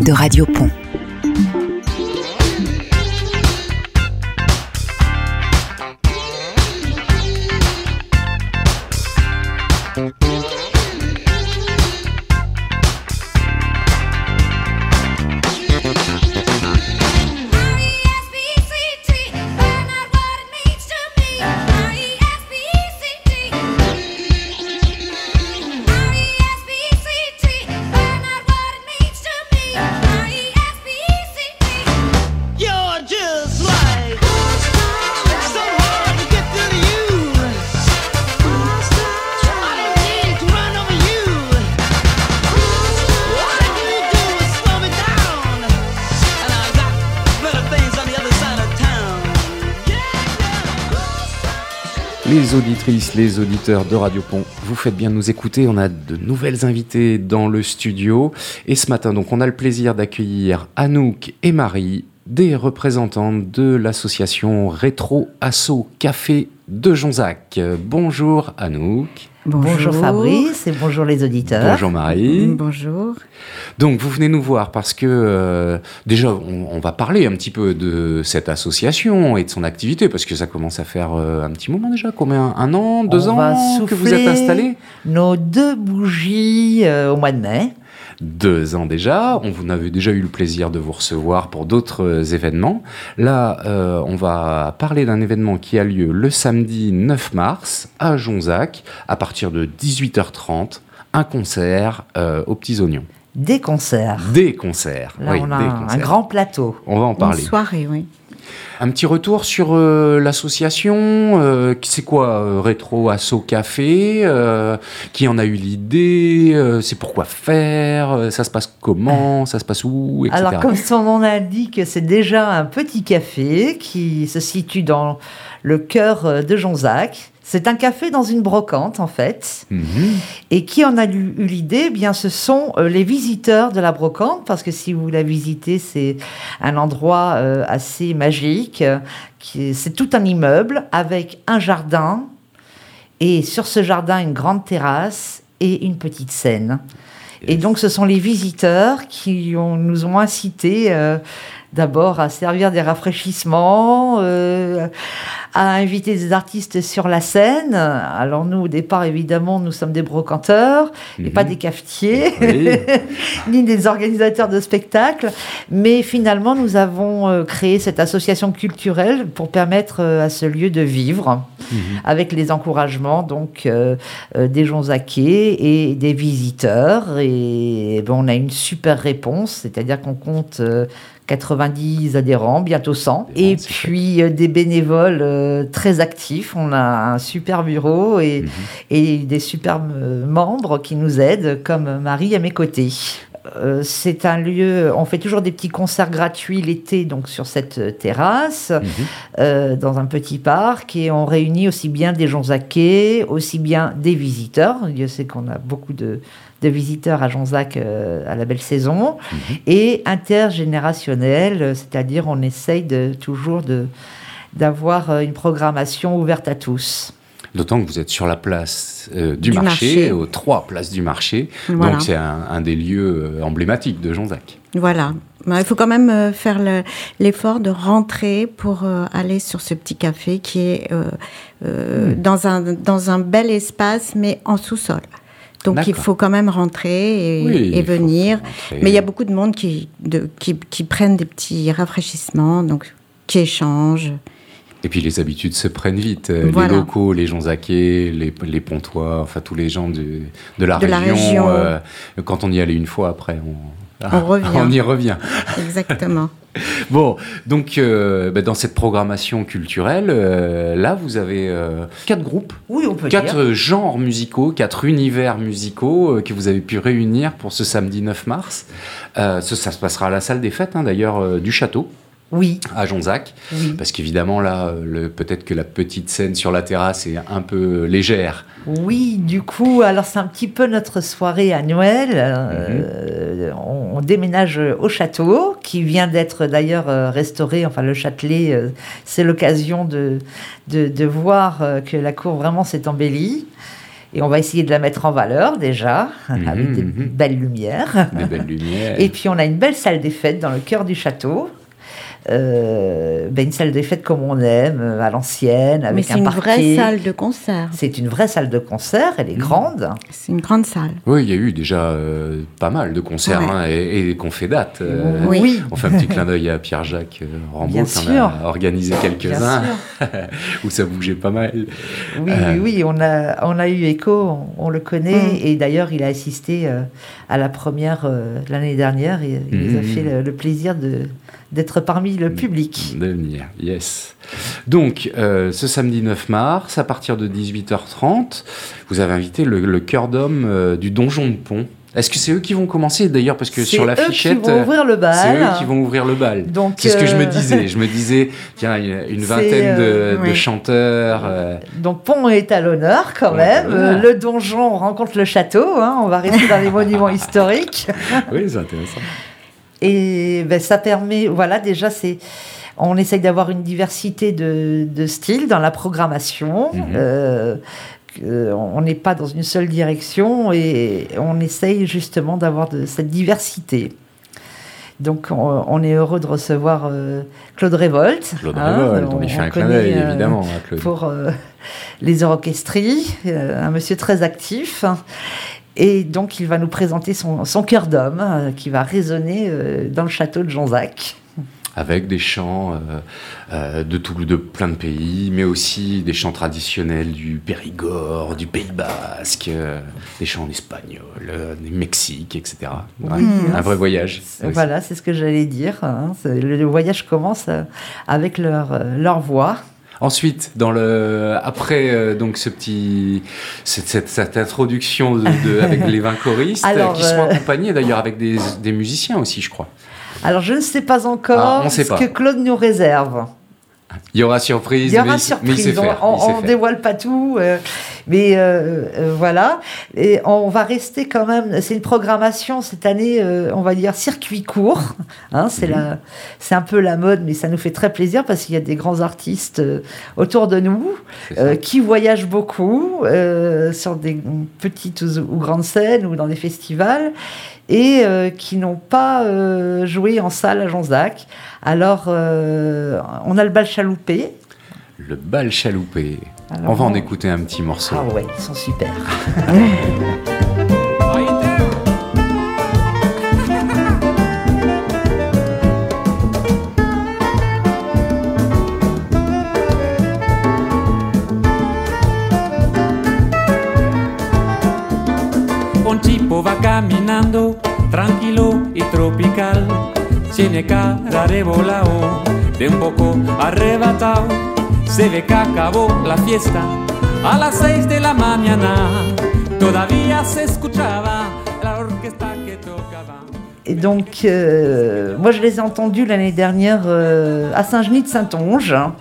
de Radio Pont. Les auditrices, les auditeurs de Radio Pont, vous faites bien nous écouter. On a de nouvelles invités dans le studio. Et ce matin, donc, on a le plaisir d'accueillir Anouk et Marie, des représentants de l'association Rétro Asso Café de Jonzac. Bonjour Anouk. Bonjour. Fabrice et bonjour les auditeurs. Bonjour Marie. Bonjour. Donc vous venez nous voir parce que euh, déjà on, va parler un petit peu de cette association et de son activité parce que ça commence à faire euh, un petit moment déjà, combien? Un an, deux ans que vous êtes installé Nos deux bougies euh, au mois de mai deux ans déjà. On vous avait déjà eu le plaisir de vous recevoir pour d'autres euh, événements. Là, euh, on va parler d'un événement qui a lieu le samedi 9 mars à Jonzac à partir de 18h30. Un concert euh, aux petits oignons. Des concerts. Des concerts. Là, oui, on a des un concerts. grand plateau. On va en parler. Une soirée, oui. Un petit retour sur euh, l'association. euh, c'est quoi euh, Rétro Asso Café Qui en a eu l'idée C'est pourquoi faire Ça se passe comment Ça se passe où etc. Alors, comme son nom l'indique, c'est déjà un petit café qui se situe dans le cœur de Jonzac. C'est un café dans une brocante, en fait. Mhm. Et qui en a eu, eu l'idée Eh Bien, ce sont euh, les visiteurs de la brocante, parce que si vous la visitez, c'est un endroit euh, assez magique. C'est tout un immeuble avec un jardin, et sur ce jardin, une grande terrasse et une petite scène. Et donc, ce sont les visiteurs qui ont- nous ont incités euh, d'abord à servir des rafraîchissements, euh, à inviter des artistes sur la scène. Alors nous, au départ, évidemment, nous sommes des brocanteurs et Mhm. pas des cafetiers, Oui. ni des organisateurs de spectacles. Mais finalement, nous avons euh, créé cette association culturelle pour permettre euh, à ce lieu de vivre Mhm. avec les encouragements donc euh, des Jonzaquais et des visiteurs. Et ben, on a une super réponse, c'est-à-dire qu'on compte euh, 90 adhérents, bientôt 100. Adhérents, Et puis euh, des bénévoles euh, très actifs. On a un super bureau et, Mhm. et des super euh, membres qui nous aident, comme Marie à mes côtés. C'est un lieu, on fait toujours des petits concerts gratuits l'été, donc sur cette terrasse Mhm. euh, dans un petit parc et on réunit aussi bien des Jonzaquais, aussi bien des visiteurs. Dieu sait qu'on a beaucoup de, de visiteurs à Jonzac euh, à la belle saison Mhm. et intergénérationnel, euh, c'est-à-dire on essaye de, toujours de d'avoir euh, une programmation ouverte à tous. D'autant que vous êtes sur la place euh, du, Du marché, marché. aux trois places du marché. Voilà. Donc c'est un, un des lieux emblématiques de Jonzac. Voilà. Bah, Il faut quand même faire le- l'effort de rentrer pour euh, aller sur ce petit café qui est euh, euh, dans, un, dans un bel espace, mais en sous-sol. Donc il faut quand même rentrer et, Oui, venir. rentrer. Mais il y a beaucoup de monde qui, de, qui, qui prennent des petits rafraîchissements, donc qui échangent. Et puis les habitudes se prennent vite. Voilà. Les locaux, les Jonzaquais, les, les Pontois, enfin tous les gens du- de la De la région. région. euh, quand on y allait une fois, après, on, On revient. on y revient. Exactement. Bon, donc euh, bah, dans cette programmation culturelle, euh, là vous avez euh, quatre groupes, Oui, on peut quatre dire. genres musicaux, quatre univers musicaux euh, que vous avez pu réunir pour ce samedi 9 mars. Euh, ça, ça se passera à la salle des fêtes, hein, d'ailleurs, euh, du château Oui, à Jonzac. oui. Parce qu'évidemment, là, euh, peut-être que la petite scène sur la terrasse est un peu légère. Oui, du coup, alors c'est un petit peu notre soirée annuelle. Euh, on, on déménage au château, qui vient d'être d'ailleurs euh, restauré. Enfin, le Châtelet, euh, c'est l'occasion de, de, de voir euh, que la cour vraiment s'est embellie. Et on va essayer de la mettre en valeur déjà, avec des mhm. belles lumières. Des belles lumières. Et puis on a une belle salle des fêtes dans le cœur du château. Euh, ben, une salle des fêtes comme on aime, euh, à l'ancienne, Mais avec c'est un une parquet. vraie salle de concert. C'est une vraie salle de concert, elle est grande. C'est une grande salle. Oui, il y a eu déjà euh, pas mal de concerts Ouais. hein, et, et qu'on fait date. euh, Oui. On fait un petit clin d'œil à Pierre-Jacques Rambaud Bien qui en a organisé quelques-uns où ça bougeait pas mal. Oui, Euh. oui, on a, on a eu écho, on, on le connaît, Mm. et d'ailleurs il a assisté euh, à la première euh, l'année dernière, et il nous a Mm. fait le, le plaisir de d'être parmi le public. De venir, yes. Donc, euh, ce samedi 9 mars, à partir de 18h30, vous avez invité le, le chœur d'homme euh, du Donjon de Pont. Est-ce que c'est eux qui vont commencer d'ailleurs Parce que C'est sur la eux fichette, qui vont ouvrir le bal. c'est eux qui vont ouvrir le bal. Donc, C'est ce que je me euh, disais. Je me disais, tiens, une, C'est, vingtaine de, euh, de oui. chanteurs. euh, Donc Pont est à l'honneur quand même. Euh, le donjon rencontre le château. hein, on va rester dans les monuments historiques. Oui, c'est intéressant. Et ben, ça permet, voilà, déjà, c'est. On essaye d'avoir une diversité de, de styles dans la programmation. Mhm. Euh, que- on n'est pas dans une seule direction et on essaye justement d'avoir de cette diversité. Donc on, on est heureux de recevoir euh, Claude Révolte. Claude hein, Révolte, on y fait un clin d'œil, euh, évidemment, hein, Claude. pour euh, les orchestries, euh, un monsieur très actif. Et donc, il va nous présenter son, son cœur d'homme euh, qui va résonner euh, dans le château de Jonzac. avec des chants euh, de, tout, de plein de pays, mais aussi des chants traditionnels du Périgord, du Pays Basque, des chants en espagnol, du Mexique, etc. Ouais, un vrai voyage. Voilà, c'est ce que j'allais dire. hein. Le, voyage commence avec leur, leur voix. Ensuite, dans le après euh, donc ce petit cette, cette, cette introduction de, de- avec les 20 choristes euh, Alors, qui sont euh, accompagnés d'ailleurs avec des, des musiciens aussi, je crois. Alors, je ne sais pas encore Ah, on sait ce pas. que Claude nous réserve. Il y aura surprise, Il y aura mais, il- mais il surprise. faire. on il sait on faire. dévoile pas tout, euh, mais euh, euh, voilà. Et on va rester quand même. C'est une programmation cette année, euh, on va dire circuit court. Hein, c'est la, c'est un peu la mode, mais ça nous fait très plaisir parce qu'il y a des grands artistes autour de nous qui voyagent beaucoup sur des petites ou, ou grandes scènes ou dans des festivals et euh, qui n'ont pas euh, joué en salle à Jonzac. Alors, euh, on a le bal chaloupé. Le bal chaloupé. Alors, on va en écouter un petit morceau. Ah ouais, ils sont super. Un tipo va caminando, tranquilo y tropical. Tiene cara de volao, de un poco arrebatado. Et donc, euh, moi, je les ai entendus l'année dernière euh, à Saint-Genis de Saint-Onge, hein,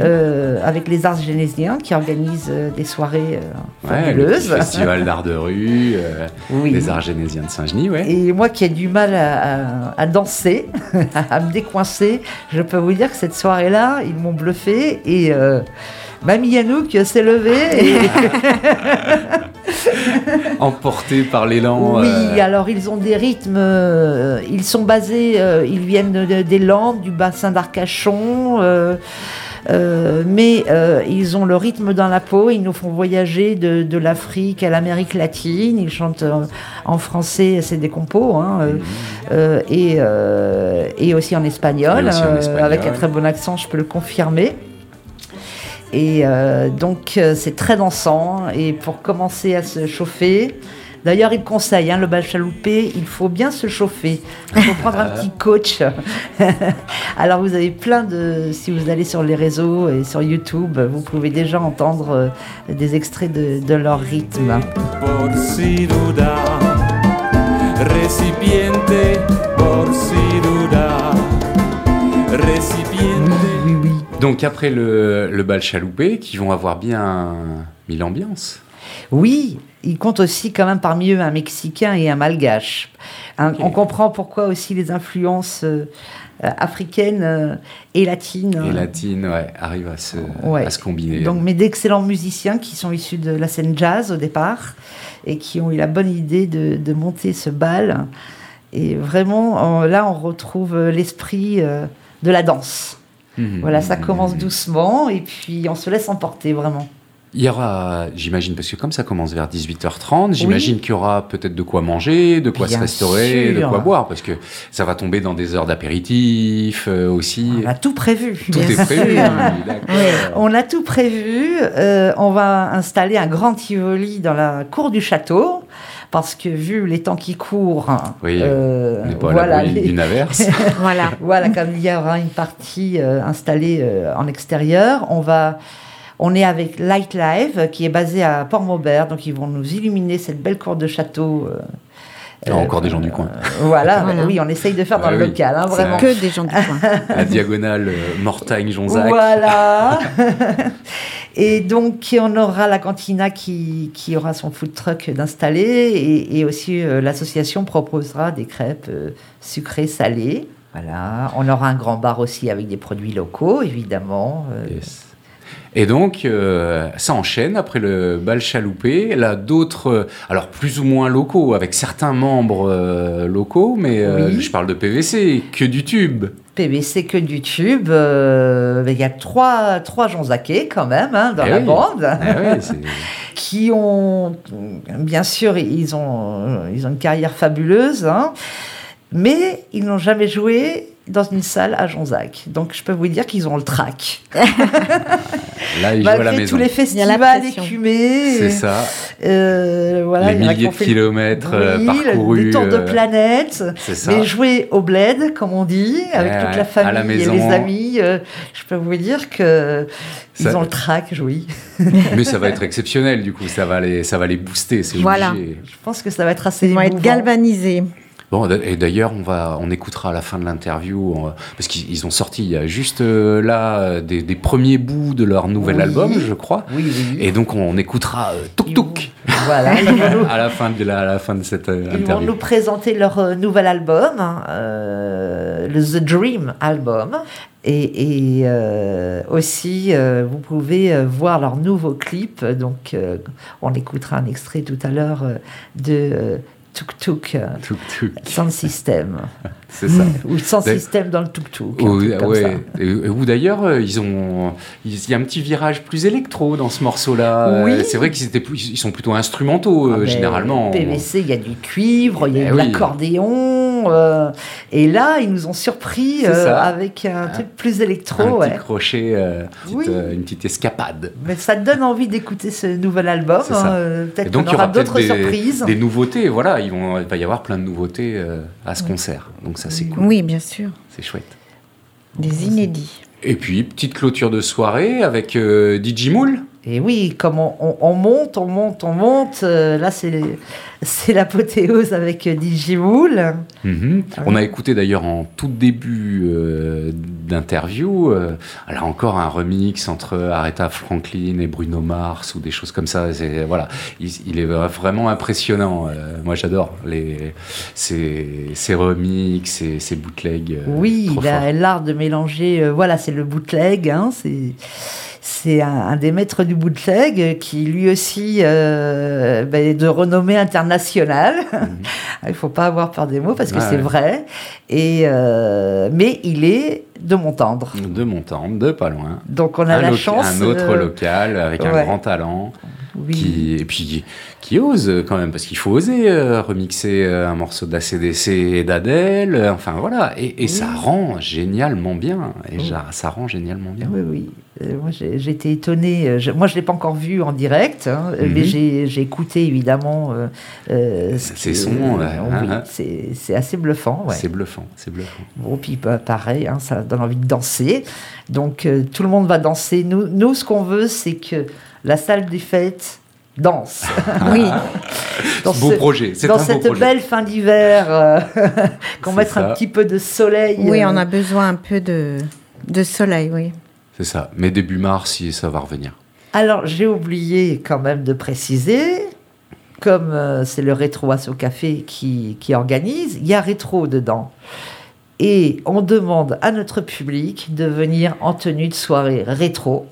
euh, avec les Arts Génésiens qui organisent euh, des soirées euh, Ouais, le fabuleuses. festival d'art de rue, euh, Oui. des arts génésiens de Saint-Genis, ouais. Et moi qui ai du mal à, à- à danser, à me décoincer, je peux vous dire que cette soirée-là, ils m'ont bluffé et euh, Mamie Yanouk s'est levée. Et, Emporté par l'élan. oui, euh, alors ils ont des rythmes, euh, ils sont basés, euh, ils viennent de- de- des Landes, du bassin d'Arcachon. Euh, mais euh, ils ont le rythme dans la peau, ils nous font voyager de, de l'Afrique à l'Amérique latine, ils chantent euh, en français, c'est des compos, hein, euh, et, et aussi en espagnol, Et aussi en espagnol. avec un très bon accent, je peux le confirmer. Et euh, donc euh, c'est très dansant, et pour commencer à se chauffer, D'ailleurs, il conseille, hein, le bal chaloupé, il faut bien se chauffer. Il faut prendre un petit coach. Alors, vous avez plein de... Si vous allez sur les réseaux et sur YouTube, vous pouvez déjà entendre euh, des extraits de, de leur rythme. Por si duda, recipiente, por si duda, recipiente. Oui, oui. Donc après le, le bal chaloupé, qui vont avoir bien mis l'ambiance. Oui, il compte aussi quand même parmi eux un Mexicain et un Malgache. Hein, On comprend pourquoi aussi les influences euh, africaines euh, et latines. Et latines, ouais, arrivent à se, Ouais. à se combiner. Donc, mais d'excellents musiciens qui sont issus de la scène jazz au départ et qui ont eu la bonne idée de, de monter ce bal. Et vraiment, on- là, on retrouve l'esprit euh, de la danse. Mhm. Voilà, ça commence doucement et puis on se laisse emporter vraiment. Il y aura, j'imagine, parce que comme ça commence vers 18h30, j'imagine qu'il y aura peut-être de quoi manger, de quoi Bien se restaurer, de quoi boire, parce que ça va tomber dans des heures d'apéritif euh, aussi. On a tout prévu. Tout Bien est prévu, d'accord. On a tout prévu. Euh, on va installer un grand Tivoli dans la cour du château. Parce que vu les temps qui courent, Oui, euh, On n'est pas à voilà, les- averse. Voilà. voilà, comme il y aura une partie euh, installée euh, en extérieur, on va, on est avec Light Live qui est basé à Port-Maubert, donc ils vont nous illuminer cette belle cour de château. euh, Il y a encore des gens du coin. euh, voilà, Voilà. oui, on essaye de faire dans Ouais, le oui. local, hein, C'est vraiment. Que des gens du coin. À diagonale euh, Mortagne-Jonzac. Voilà. et donc, on aura la cantina qui, qui aura son food truck d'installer et, et aussi euh, l'association proposera des crêpes euh, sucrées, salées. Voilà. On aura un grand bar aussi avec des produits locaux, évidemment. euh, Yes. Et donc, euh, ça enchaîne après le bal chaloupé. Là, d'autres, euh, alors plus ou moins locaux, avec certains membres euh, locaux, mais Oui. je parle de PVC, que du tube. PVC que du tube. euh, Il y a trois, trois Jonzaquais quand même hein, dans Eh la oui. bande. C'est- qui ont, bien sûr, ils ont, ils ont une carrière fabuleuse, hein, mais ils n'ont jamais joué dans une salle à Jonzac. Donc je peux vous dire qu'ils ont le trac. Là, ils jouent à la maison. tous les Il y a festivals écumés, C'est ça. euh, voilà, les milliers de kilomètres euh, le- parcourus. des tours de euh, planète. c'est ça. Mais jouer au bled, comme on dit, avec Ouais, toute la famille la et les amis, euh, je peux vous dire que Ça- ils ont le trac, oui. Mais ça va être exceptionnel, du coup. Ça va les, ça va les booster, c'est Voilà. obligé. Je pense que ça va être assez Ils vont être galvanisés. Bon, et d'ailleurs, on va, on écoutera à la fin de l'interview, va- parce qu'ils ils ont sorti il y a juste euh, là euh, des, des premiers bouts de leur nouvel Oui. album, je crois. Oui, oui. Et donc, on écoutera euh, Tuk Tuk Voilà, à la fin de la, à la fin de cette euh, Ils vont interview. nous présenter leur euh, nouvel album, euh, le The Dream Album. Et, et, euh, aussi, euh, vous pouvez euh, voir leur nouveau clip. Donc, euh, on écoutera un extrait tout à l'heure euh, de euh, Tuk Tuk Tuk Tuk, Sound System. c'est ça. Ou D'ailleurs- System dans le Tuk Tuk. un Ou, ouais. d'ailleurs, euh, ils ont, il y a un petit virage plus électro dans ce morceau-là. Euh, Oui. C'est vrai qu'ils étaient, plus- ils sont plutôt instrumentaux Ah ben, généralement. PVC, il y a du cuivre, il y a Eh de oui. Euh, et là, ils nous ont surpris euh, avec un truc plus électro. un ouais. petit crochet, euh, petite, Oui. euh, une petite escapade. Mais ça donne envie d'écouter ce nouvel album. Hein, euh, Peut-être donc, qu'on il y aura aura d'autres des, surprises. des nouveautés. Voilà, ils vont, il va y avoir plein de nouveautés euh, à ce concert. Donc ça, c'est cool. Oui, bien sûr. C'est chouette. Des inédits. Et puis, petite clôture de soirée avec euh, DJ Moule. Et oui, comme on, on- on monte, on monte, on monte. euh, là, c'est c'est l'apothéose avec euh, Digimool. Mhm. Ah On a écouté d'ailleurs en tout début euh, d'interview, euh, là encore un remix entre Aretha Franklin et Bruno Mars ou des choses comme ça. C'est- Voilà, il, il est vraiment impressionnant. euh, moi, j'adore les ces, ces remix, ces, ces bootlegs. Oui, il a l'art de mélanger. voilà, c'est le bootleg. hein, c'est c'est un, un des maîtres du bootleg qui lui aussi ben, est de renommée internationale. il faut pas avoir peur des mots parce que. Ah c'est ouais. vrai. Et euh, mais il est de mon tendre. de Montante, de pas loin. Donc on a un, la chance. un autre euh, local avec un grand talent. Oui. qui, et puis qui ose euh, quand même, parce qu'il faut oser euh, remixer euh, un morceau d'ACDC et d'Adèle, euh, enfin voilà, et, et ça rend génialement bien, et Oui. ça rend génialement bien. Oui, oui. Euh, moi, été étonnée. je- moi, je ne l'ai pas encore vu en direct, hein, euh, mais Mhm. j'ai écouté évidemment ce Ces sons, c'est c'est assez bluffant. Ouais. C'est bluffant, c'est bluffant. Bon, puis bah, pareil, hein, ça donne envie de danser. Donc, tout le monde va danser. Nous, nous ce qu'on veut, c'est que la salle des fêtes danse. Oui, Dans Beau ce- projet, c'est Dans un beau cette projet. belle fin d'hiver, euh, qu'on mette ça. un petit peu de soleil. oui, euh, on a besoin un peu de, de soleil, oui. C'est ça, mais début mars, si ça va revenir. Alors, j'ai oublié quand même de préciser, comme euh, c'est le Rétro Asso Café qui, qui organise, il y a rétro dedans. Et on demande à notre public de venir en tenue de soirée rétro.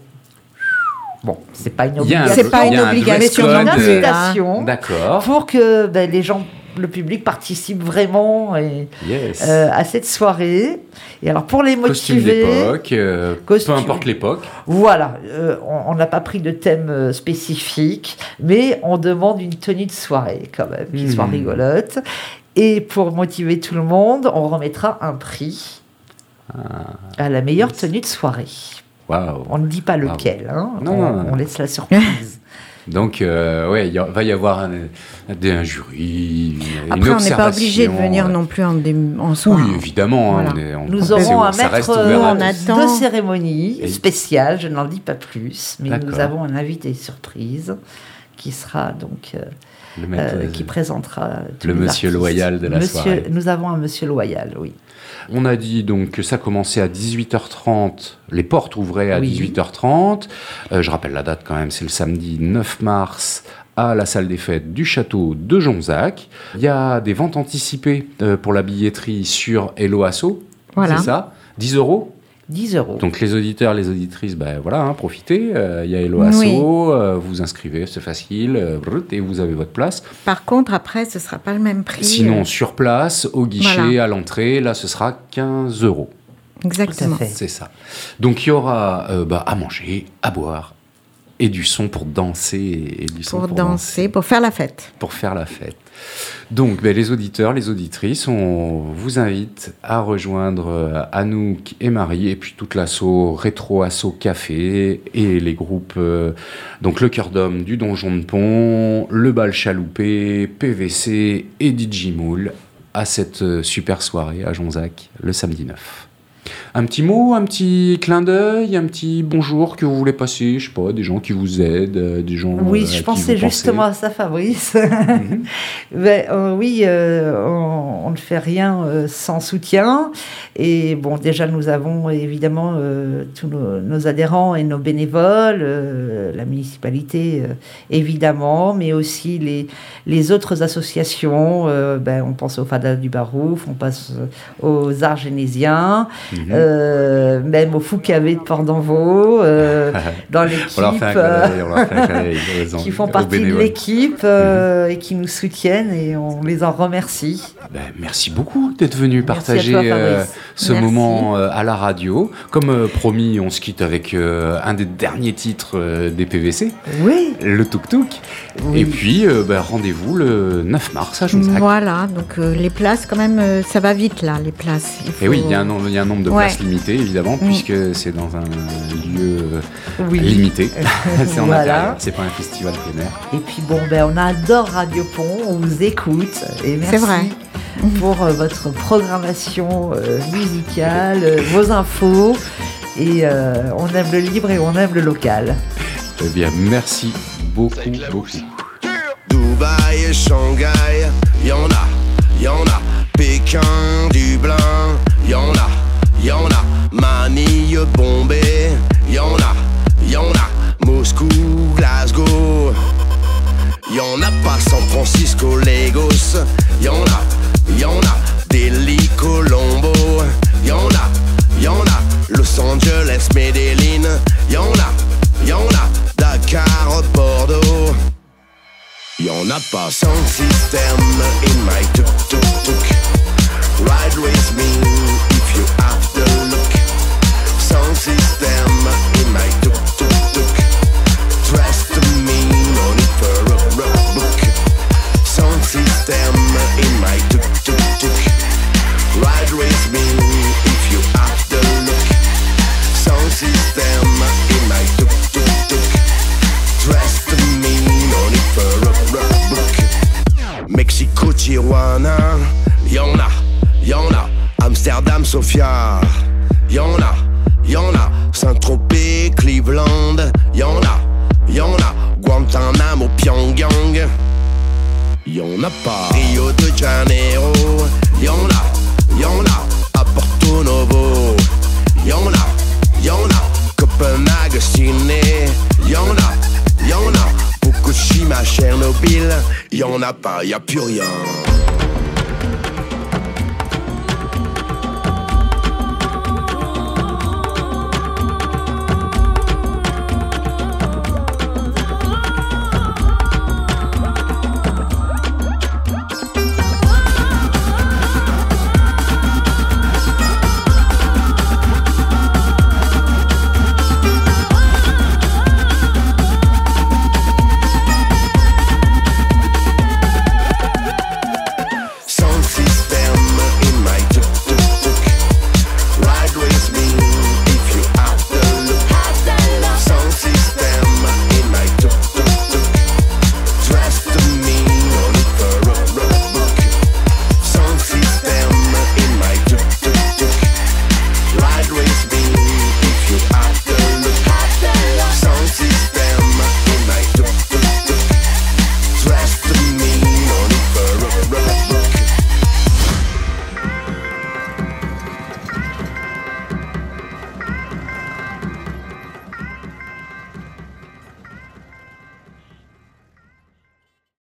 Bon, c'est pas une un- obligation. C'est pas une un obligation une code, non plus, euh, invitation D'accord. pour que ben, les gens, le public participe vraiment et, Yes. euh, à cette soirée. Et alors pour les Costume motiver, d'époque, euh, Costume. peu importe l'époque. voilà, euh, on n'a pas pris de thème euh, spécifique, mais on demande une tenue de soirée quand même, qui soit Hmm. rigolote. Et pour motiver tout le monde, on remettra un prix à la meilleure Ah. Yes. tenue de soirée. On ne dit pas lequel, hein, Non, on, non, non. on laisse la surprise. Donc, euh, ouais, il va y avoir un, un- jury, une, Après, on n'est pas obligé de venir non plus en, dé- en. Oui, évidemment. hein, Voilà. on est- on- Nous aurons un ça reste maître ouvert à euh, On attend. de cérémonie Et- spécial, je n'en dis pas plus, mais nous avons un invité surprise qui sera donc euh, le maître, euh, qui présentera tous le les monsieur artistes. loyal de la Monsieur- soirée. Nous avons un monsieur loyal, oui. On a dit donc que ça commençait à 18h30, les portes ouvraient à Oui. 18h30. Euh, je rappelle la date quand même, c'est le samedi 9 mars à la salle des fêtes du château de Jonzac. Il y a des ventes anticipées euh, pour la billetterie sur Hello Asso, Voilà. c'est ça? 10 euros? 10 euros. Donc les auditeurs, les auditrices, ben voilà, hein, profitez. Euh, Il y a Hello Oui. Euh, vous inscrivez, c'est facile, euh, et vous avez votre place. Par contre, après, ce sera pas le même prix. Sinon, euh, sur place, au guichet, Voilà. à l'entrée, là, ce sera 15 euros. Exactement. C'est ça. Donc il y aura euh, bah, à manger, à boire et du son pour danser et du son Pour danser, pour faire la fête. pour faire la fête. Donc ben, les auditeurs, les auditrices, on vous invite à rejoindre euh, Anouk et Marie et puis toute l'asso Rétro Asso Café et les groupes euh, donc le Cœur d'Homme du Donjon de Pont, le Bal Chaloupé, PVC et Digimoul à cette euh, super soirée à Jonzac le samedi 9. Un petit mot, un petit clin d'œil, un petit bonjour que vous voulez passer, je sais pas, des gens qui vous aident, euh, des gens. Oui, euh, je pensais justement à ça, Fabrice. Mhm. Ben, euh, oui, on, on ne fait rien sans soutien. Et bon, déjà, nous avons évidemment tous nos, nos adhérents et nos bénévoles, la municipalité, évidemment, mais aussi les, les autres associations. euh, ben, on pense au Fada du Barouf, on passe aux Arts Génésiens, Mhm. Euh, même au Foucavé de Port-d'Envaux, euh, dans l'équipe. On leur fait un clin d'œil, on leur fait un clin d'œil aux- qui font partie de l'équipe euh, et qui nous soutiennent et on les en remercie. Ben, merci beaucoup d'être venu partager toi, euh, ce Merci. moment euh, à la radio. Comme euh, promis, on se quitte avec euh, un des derniers titres euh, des PVC, Oui, le Tuk Tuk. Oui. Et puis, euh, ben, rendez-vous le 9 mars à Jonzac. Voilà, donc euh, les places, quand même, euh, ça va vite là, les places. Il Et faut- oui, il y, a un nombre- nombre de Ouais. places limité, évidemment, Mm. puisque c'est dans un lieu euh, oui. limité. c'est en Voilà. intérieur, c'est pas un festival plein air. Et puis bon, ben, on adore Radio Pont, on vous écoute et merci C'est vrai. pour euh, votre programmation euh, musicale, euh, vos infos. Et euh, on aime le libre et on aime le local. Eh bien, merci beaucoup, beaucoup. Dubaï et Shanghai, y'en a, y'en a. Pékin, Dublin, y'en a, y'en a. Manille, Bombay, y'en a, y'en a. Moscou, Glasgow, y'en a pas. San Francisco, Lagos, y'en a, y'en a. Delhi, Colombo, y'en a, y'en a. Los Angeles, Medellin, y'en a, y'en a. Dakar, Bordeaux. Y'en a pas sans système in my tuk tuk tuk. Ride with me you have the look. Sans système in my tuk tuk tuk. Trust me, no need for a rough book. Sans système in my tuk tuk tuk. Ride with me if you have the look. Sans système in my tuk tuk tuk. Trust me, no need for a rough book. Mexico, Tijuana, y'en a, y'en a. Amsterdam, Sofia, y'en a, y'en a. Saint-Tropez, Cleveland, y'en a, y'en a. Guantanamo, Pyongyang, y'en a pas. Rio de Janeiro, y'en a, y'en a. À Porto Novo, y'en a, y'en a. Copenhague, Sydney, y'en a, y'en a. Fukushima, Chernobyl, y'en a pas, y a plus rien.